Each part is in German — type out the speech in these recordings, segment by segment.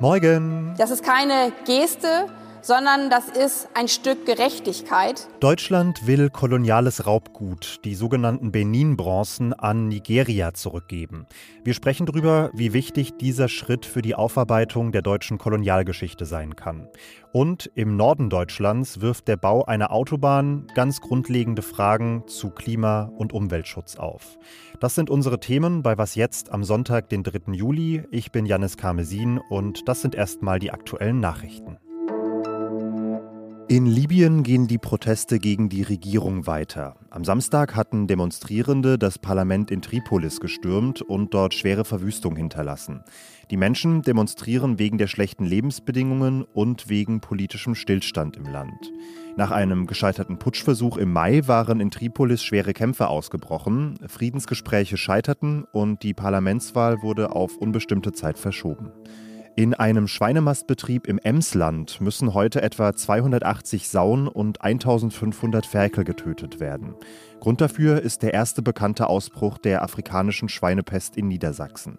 Morgen. Das ist keine Geste, sondern das ist ein Stück Gerechtigkeit. Deutschland will koloniales Raubgut, die sogenannten Benin-Bronzen, an Nigeria zurückgeben. Wir sprechen darüber, wie wichtig dieser Schritt für die Aufarbeitung der deutschen Kolonialgeschichte sein kann. Und im Norden Deutschlands wirft der Bau einer Autobahn ganz grundlegende Fragen zu Klima- und Umweltschutz auf. Das sind unsere Themen bei Was jetzt am Sonntag, den 3. Juli. Ich bin Janis Karmesin und das sind erstmal die aktuellen Nachrichten. In Libyen gehen die Proteste gegen die Regierung weiter. Am Samstag hatten Demonstrierende das Parlament in Tripolis gestürmt und dort schwere Verwüstung hinterlassen. Die Menschen demonstrieren wegen der schlechten Lebensbedingungen und wegen politischem Stillstand im Land. Nach einem gescheiterten Putschversuch im Mai waren in Tripolis schwere Kämpfe ausgebrochen, Friedensgespräche scheiterten und die Parlamentswahl wurde auf unbestimmte Zeit verschoben. In einem Schweinemastbetrieb im Emsland müssen heute etwa 280 Sauen und 1500 Ferkel getötet werden. Grund dafür ist der erste bekannte Ausbruch der afrikanischen Schweinepest in Niedersachsen.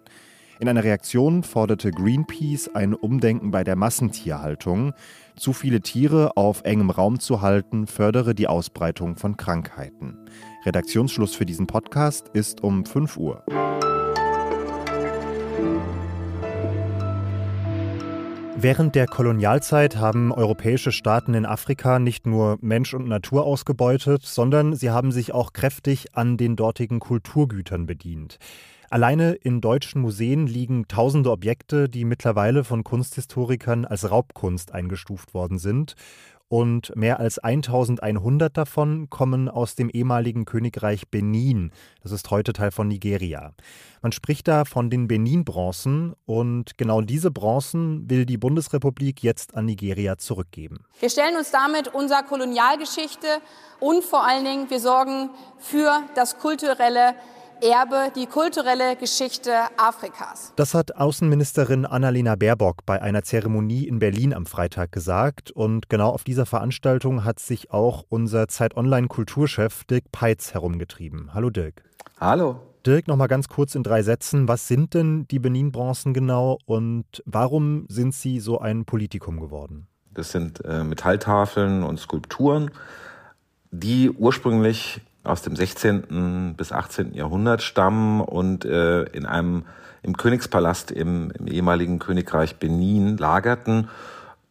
In einer Reaktion forderte Greenpeace ein Umdenken bei der Massentierhaltung. Zu viele Tiere auf engem Raum zu halten, fördere die Ausbreitung von Krankheiten. Redaktionsschluss für diesen Podcast ist um 5 Uhr. Während der Kolonialzeit haben europäische Staaten in Afrika nicht nur Mensch und Natur ausgebeutet, sondern sie haben sich auch kräftig an den dortigen Kulturgütern bedient. Alleine in deutschen Museen liegen tausende Objekte, die mittlerweile von Kunsthistorikern als Raubkunst eingestuft worden sind und mehr als 1100 davon kommen aus dem ehemaligen Königreich Benin. Das ist heute Teil von Nigeria. Man spricht da von den Benin-Bronzen und genau diese Bronzen will die Bundesrepublik jetzt an Nigeria zurückgeben. Wir stellen uns damit unserer Kolonialgeschichte und vor allen Dingen wir sorgen für das kulturelle Erbe, die kulturelle Geschichte Afrikas. Das hat Außenministerin Annalena Baerbock bei einer Zeremonie in Berlin am Freitag gesagt. Und genau auf dieser Veranstaltung hat sich auch unser Zeit Online Kulturchef Dirk Peitz herumgetrieben. Hallo Dirk. Hallo. Dirk, noch mal ganz kurz in drei Sätzen. Was sind denn die Benin-Bronzen genau und warum sind sie so ein Politikum geworden? Das sind äh, Metalltafeln und Skulpturen, die ursprünglich aus dem 16. bis 18. Jahrhundert stammen und äh, in einem im Königspalast im, im ehemaligen Königreich Benin lagerten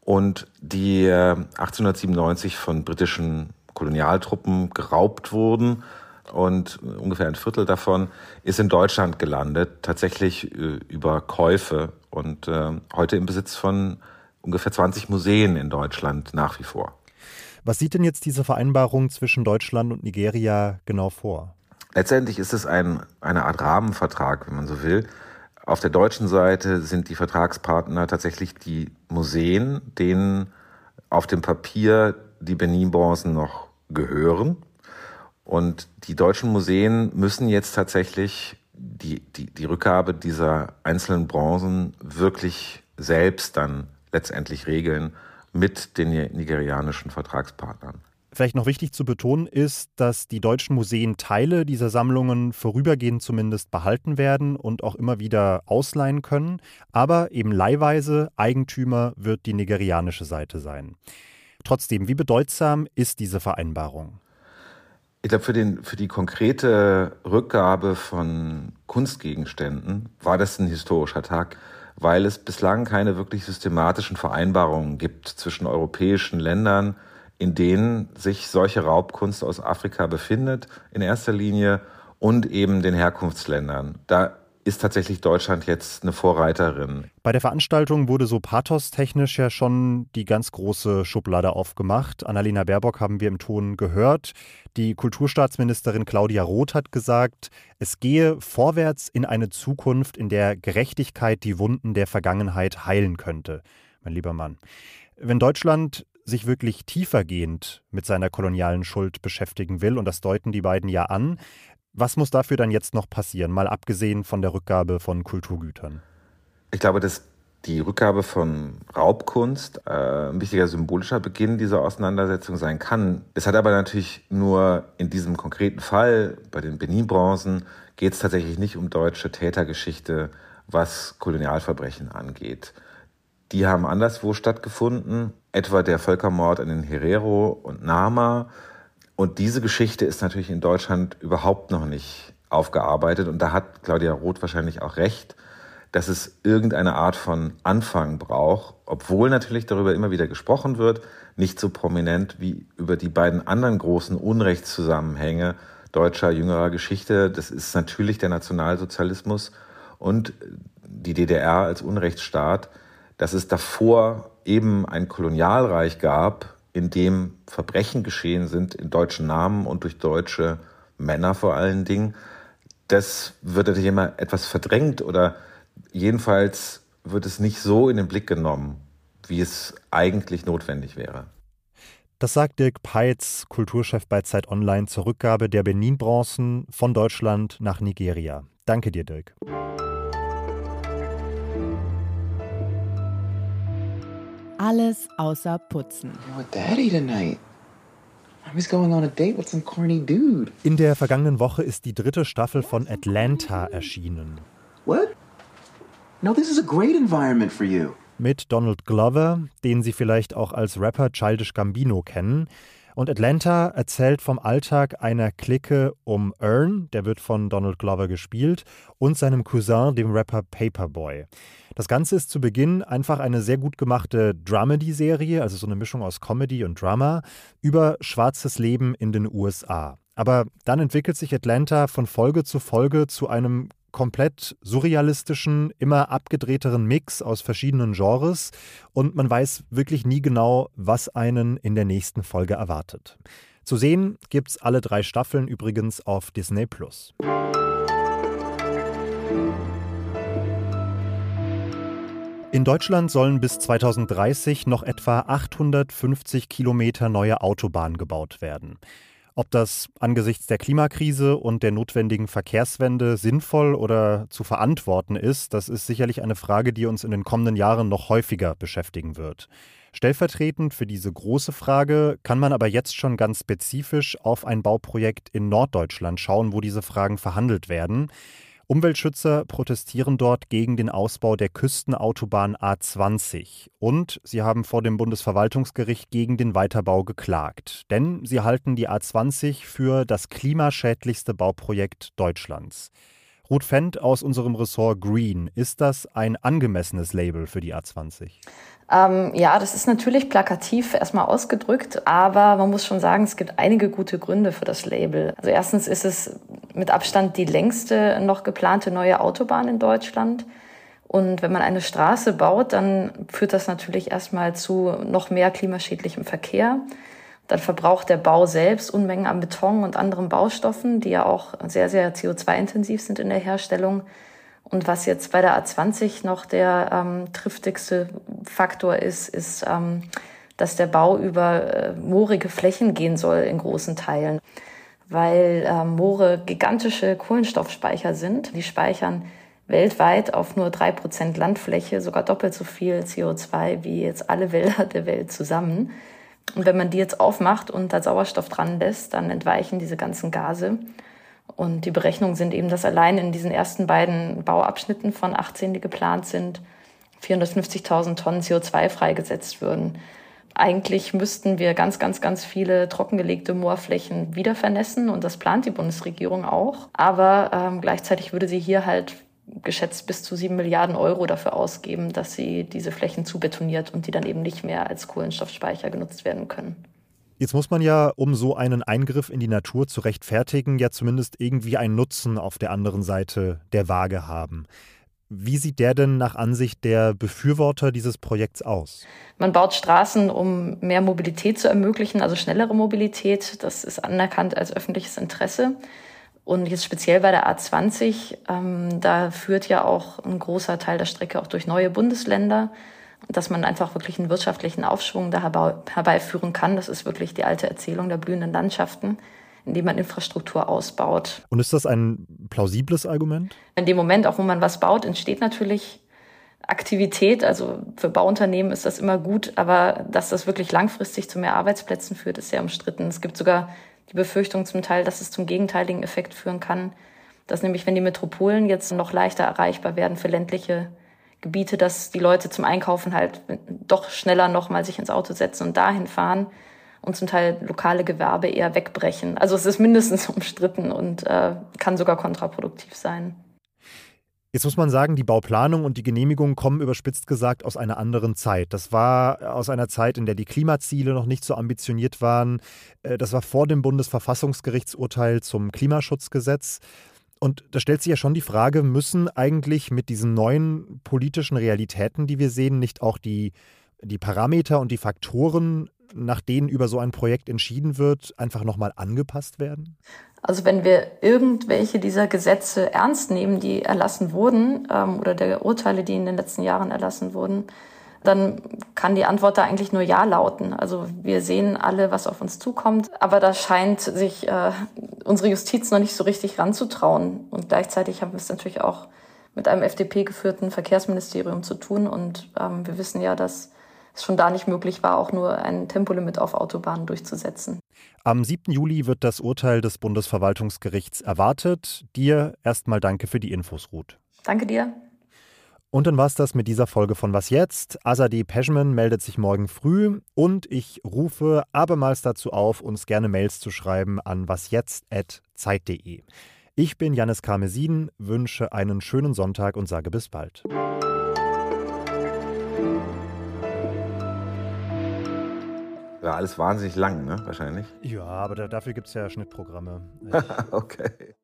und die äh, 1897 von britischen Kolonialtruppen geraubt wurden und ungefähr ein Viertel davon ist in Deutschland gelandet, tatsächlich äh, über Käufe und äh, heute im Besitz von ungefähr 20 Museen in Deutschland nach wie vor. Was sieht denn jetzt diese Vereinbarung zwischen Deutschland und Nigeria genau vor? Letztendlich ist es ein, eine Art Rahmenvertrag, wenn man so will. Auf der deutschen Seite sind die Vertragspartner tatsächlich die Museen, denen auf dem Papier die Benin-Bronzen noch gehören. Und die deutschen Museen müssen jetzt tatsächlich die, die, die Rückgabe dieser einzelnen Bronzen wirklich selbst dann letztendlich regeln mit den nigerianischen Vertragspartnern. Vielleicht noch wichtig zu betonen ist, dass die deutschen Museen Teile dieser Sammlungen vorübergehend zumindest behalten werden und auch immer wieder ausleihen können, aber eben leihweise Eigentümer wird die nigerianische Seite sein. Trotzdem, wie bedeutsam ist diese Vereinbarung? Ich glaube, für, für die konkrete Rückgabe von Kunstgegenständen war das ein historischer Tag weil es bislang keine wirklich systematischen Vereinbarungen gibt zwischen europäischen Ländern, in denen sich solche Raubkunst aus Afrika befindet, in erster Linie, und eben den Herkunftsländern. Da ist tatsächlich Deutschland jetzt eine Vorreiterin. Bei der Veranstaltung wurde so pathostechnisch ja schon die ganz große Schublade aufgemacht. Annalena Baerbock haben wir im Ton gehört. Die Kulturstaatsministerin Claudia Roth hat gesagt, es gehe vorwärts in eine Zukunft, in der Gerechtigkeit die Wunden der Vergangenheit heilen könnte. Mein lieber Mann. Wenn Deutschland sich wirklich tiefergehend mit seiner kolonialen Schuld beschäftigen will, und das deuten die beiden ja an, was muss dafür dann jetzt noch passieren, mal abgesehen von der Rückgabe von Kulturgütern? Ich glaube, dass die Rückgabe von Raubkunst äh, ein wichtiger symbolischer Beginn dieser Auseinandersetzung sein kann. Es hat aber natürlich nur in diesem konkreten Fall, bei den Benin-Bronzen, geht es tatsächlich nicht um deutsche Tätergeschichte, was Kolonialverbrechen angeht. die haben anderswo stattgefunden, etwa der Völkermord an den Herero und Nama. Und diese Geschichte ist natürlich in Deutschland überhaupt noch nicht aufgearbeitet. Und da hat Claudia Roth wahrscheinlich auch recht, dass es irgendeine Art von Anfang braucht, obwohl natürlich darüber immer wieder gesprochen wird, nicht so prominent wie über die beiden anderen großen Unrechtszusammenhänge deutscher jüngerer Geschichte. Das ist natürlich der Nationalsozialismus und die DDR als Unrechtsstaat dass es davor eben ein Kolonialreich gab, in dem Verbrechen geschehen sind in deutschen Namen und durch deutsche Männer vor allen Dingen. Das wird natürlich immer etwas verdrängt oder jedenfalls wird es nicht so in den Blick genommen, wie es eigentlich notwendig wäre. Das sagt Dirk Peitz, Kulturchef bei Zeit Online, zur Rückgabe der Benin-Bronzen von Deutschland nach Nigeria. Danke dir, Dirk. Alles außer Putzen. In der vergangenen Woche ist die dritte Staffel von Atlanta erschienen. What? No, this is a great environment for you. Mit Donald Glover, den Sie vielleicht auch als Rapper Childish Gambino kennen. Und Atlanta erzählt vom Alltag einer Clique um Earn, der wird von Donald Glover gespielt, und seinem Cousin, dem Rapper Paperboy. Das Ganze ist zu Beginn einfach eine sehr gut gemachte Dramedy-Serie, also so eine Mischung aus Comedy und Drama, über schwarzes Leben in den USA. Aber dann entwickelt sich Atlanta von Folge zu Folge zu einem komplett surrealistischen, immer abgedrehteren Mix aus verschiedenen Genres und man weiß wirklich nie genau, was einen in der nächsten Folge erwartet. Zu sehen gibt's alle drei Staffeln übrigens auf Disney Plus. In Deutschland sollen bis 2030 noch etwa 850 Kilometer neue Autobahnen gebaut werden. Ob das angesichts der Klimakrise und der notwendigen Verkehrswende sinnvoll oder zu verantworten ist, das ist sicherlich eine Frage, die uns in den kommenden Jahren noch häufiger beschäftigen wird. Stellvertretend für diese große Frage kann man aber jetzt schon ganz spezifisch auf ein Bauprojekt in Norddeutschland schauen, wo diese Fragen verhandelt werden. Umweltschützer protestieren dort gegen den Ausbau der Küstenautobahn A20 und sie haben vor dem Bundesverwaltungsgericht gegen den Weiterbau geklagt, denn sie halten die A20 für das klimaschädlichste Bauprojekt Deutschlands. Ruth Fendt aus unserem Ressort Green, ist das ein angemessenes Label für die A20? Ähm, ja, das ist natürlich plakativ erstmal ausgedrückt, aber man muss schon sagen, es gibt einige gute Gründe für das Label. Also erstens ist es mit Abstand die längste noch geplante neue Autobahn in Deutschland. Und wenn man eine Straße baut, dann führt das natürlich erstmal zu noch mehr klimaschädlichem Verkehr. Dann verbraucht der Bau selbst Unmengen an Beton und anderen Baustoffen, die ja auch sehr, sehr CO2-intensiv sind in der Herstellung. Und was jetzt bei der A20 noch der ähm, triftigste Faktor ist, ist, ähm, dass der Bau über äh, moorige Flächen gehen soll in großen Teilen, weil äh, Moore gigantische Kohlenstoffspeicher sind. Die speichern weltweit auf nur drei Prozent Landfläche sogar doppelt so viel CO2 wie jetzt alle Wälder der Welt zusammen. Und wenn man die jetzt aufmacht und da Sauerstoff dran lässt, dann entweichen diese ganzen Gase. Und die Berechnungen sind eben, dass allein in diesen ersten beiden Bauabschnitten von 18, die geplant sind, 450.000 Tonnen CO2 freigesetzt würden. Eigentlich müssten wir ganz, ganz, ganz viele trockengelegte Moorflächen wieder vernässen und das plant die Bundesregierung auch. Aber ähm, gleichzeitig würde sie hier halt geschätzt bis zu sieben Milliarden Euro dafür ausgeben, dass sie diese Flächen zubetoniert und die dann eben nicht mehr als Kohlenstoffspeicher genutzt werden können. Jetzt muss man ja, um so einen Eingriff in die Natur zu rechtfertigen, ja zumindest irgendwie einen Nutzen auf der anderen Seite der Waage haben. Wie sieht der denn nach Ansicht der Befürworter dieses Projekts aus? Man baut Straßen, um mehr Mobilität zu ermöglichen, also schnellere Mobilität. Das ist anerkannt als öffentliches Interesse. Und jetzt speziell bei der A20, ähm, da führt ja auch ein großer Teil der Strecke auch durch neue Bundesländer dass man einfach wirklich einen wirtschaftlichen Aufschwung da herbeiführen kann. Das ist wirklich die alte Erzählung der blühenden Landschaften, indem man Infrastruktur ausbaut. Und ist das ein plausibles Argument? In dem Moment, auch wo man was baut, entsteht natürlich Aktivität. Also für Bauunternehmen ist das immer gut, aber dass das wirklich langfristig zu mehr Arbeitsplätzen führt, ist sehr umstritten. Es gibt sogar die Befürchtung zum Teil, dass es zum gegenteiligen Effekt führen kann, dass nämlich, wenn die Metropolen jetzt noch leichter erreichbar werden für ländliche Gebiete, dass die Leute zum Einkaufen halt doch schneller nochmal sich ins Auto setzen und dahin fahren und zum Teil lokale Gewerbe eher wegbrechen. Also es ist mindestens umstritten und äh, kann sogar kontraproduktiv sein. Jetzt muss man sagen, die Bauplanung und die Genehmigung kommen überspitzt gesagt aus einer anderen Zeit. Das war aus einer Zeit, in der die Klimaziele noch nicht so ambitioniert waren. Äh, das war vor dem Bundesverfassungsgerichtsurteil zum Klimaschutzgesetz. Und da stellt sich ja schon die Frage, müssen eigentlich mit diesen neuen politischen Realitäten, die wir sehen, nicht auch die, die Parameter und die Faktoren, nach denen über so ein Projekt entschieden wird, einfach nochmal angepasst werden? Also wenn wir irgendwelche dieser Gesetze ernst nehmen, die erlassen wurden, ähm, oder der Urteile, die in den letzten Jahren erlassen wurden, dann kann die Antwort da eigentlich nur Ja lauten. Also wir sehen alle, was auf uns zukommt, aber da scheint sich äh, unsere Justiz noch nicht so richtig ranzutrauen. Und gleichzeitig haben wir es natürlich auch mit einem FDP-geführten Verkehrsministerium zu tun. Und ähm, wir wissen ja, dass es schon da nicht möglich war, auch nur ein Tempolimit auf Autobahnen durchzusetzen. Am 7. Juli wird das Urteil des Bundesverwaltungsgerichts erwartet. Dir erstmal danke für die Infos, Ruth. Danke dir. Und dann war es das mit dieser Folge von Was jetzt? Azadeh Pejman meldet sich morgen früh und ich rufe abermals dazu auf, uns gerne Mails zu schreiben an wasjetzt.zeit.de. Ich bin Janis Karmesin, wünsche einen schönen Sonntag und sage bis bald. War alles wahnsinnig lang, ne? Wahrscheinlich. Ja, aber da, dafür gibt es ja Schnittprogramme. okay.